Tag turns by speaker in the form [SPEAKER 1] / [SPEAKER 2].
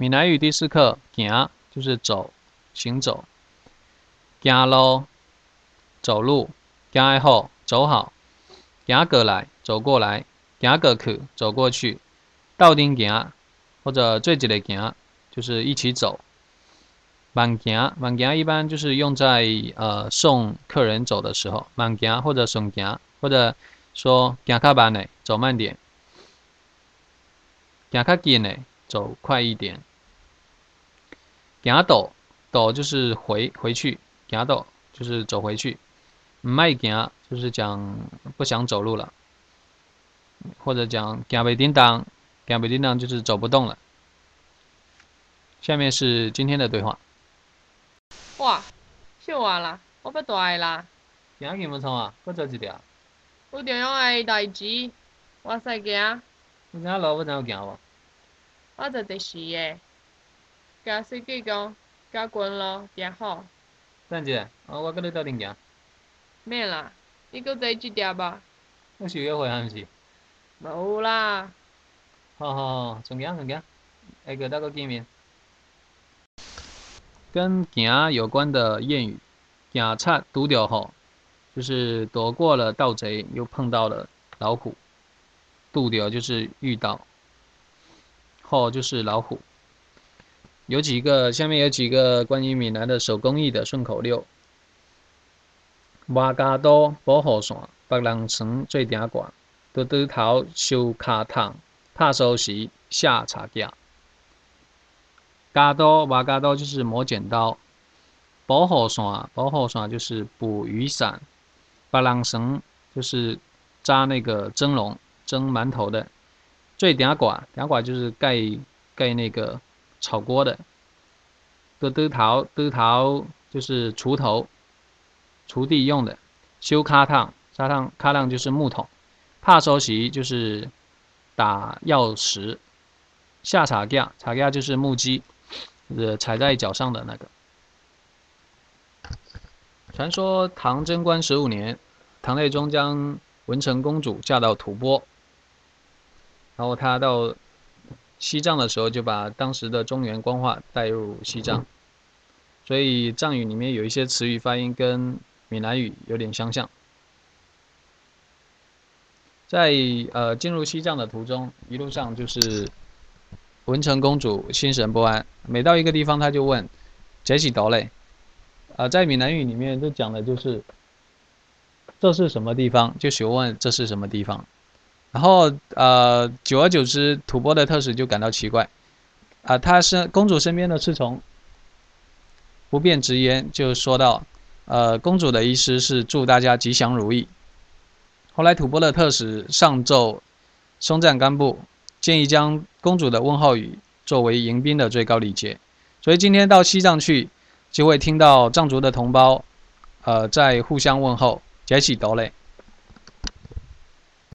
[SPEAKER 1] 闽南语第四课，行就是走，行走。行路，走路。行来后，走好。行过来，走过来。行过去，走过去。斗顶行，或者最直的行，就是一起走。慢行，慢行一般就是用在呃送客人走的时候，慢行或者送行，或者说行较慢的，走慢点。行较紧的，走快一点。行倒，倒就是回回去，行倒就是走回去。唔爱行就是讲不想走路了，或者讲行袂叮当，行袂叮当就是走不动了。下面是今天的对话。
[SPEAKER 2] 哇，小话啦，我要大个啦。
[SPEAKER 1] 行去无错啊，搁做一条。
[SPEAKER 2] 有重要诶代志，我使行。
[SPEAKER 1] 你今路要怎样行无？
[SPEAKER 2] 我坐的士诶。驾司机讲，加近咯，也好。
[SPEAKER 1] 等下，哦，我跟你斗阵行。
[SPEAKER 2] 免啦，你搁坐一条吧。
[SPEAKER 1] 我是约会还毋是？
[SPEAKER 2] 无啦。
[SPEAKER 1] 好好好，顺行顺行，下个再搁见面。跟行有关的谚语，行差拄着虎，就是躲过了盗贼，又碰到了老虎。拄着就是遇到，虎就是老虎。有几个，下面有几个关于闽南的手工艺的顺口溜。挖家刀保护伞，别人床做顶挂，倒倒头修卡桶，拍收时下茶架。家刀挖家刀就是磨剪刀，保护伞保护伞就是捕鱼伞，别人绳就是扎那个蒸笼蒸馒头的，做顶挂顶挂就是盖盖那个。炒锅的，的刀头刀头就是锄头，锄地用的。修卡烫沙烫卡烫就是木桶。怕收席就是打钥匙。下茶架茶架就是木屐，是踩在脚上的那个。传说唐贞观十五年，唐太宗将文成公主嫁到吐蕃，然后他到。西藏的时候就把当时的中原官话带入西藏，所以藏语里面有一些词语发音跟闽南语有点相像。在呃进入西藏的途中，一路上就是文成公主心神不安，每到一个地方，她就问：“杰西岛嘞？”啊，在闽南语里面就讲的就是这是什么地方，就询问这是什么地方。然后，呃，久而久之，吐蕃的特使就感到奇怪，啊，他是公主身边的侍从，不便直言，就说道：“呃，公主的意思是祝大家吉祥如意。”后来，吐蕃的特使上奏松赞干布，建议将公主的问候语作为迎宾的最高礼节，所以今天到西藏去，就会听到藏族的同胞，呃，在互相问候，杰起斗嘞。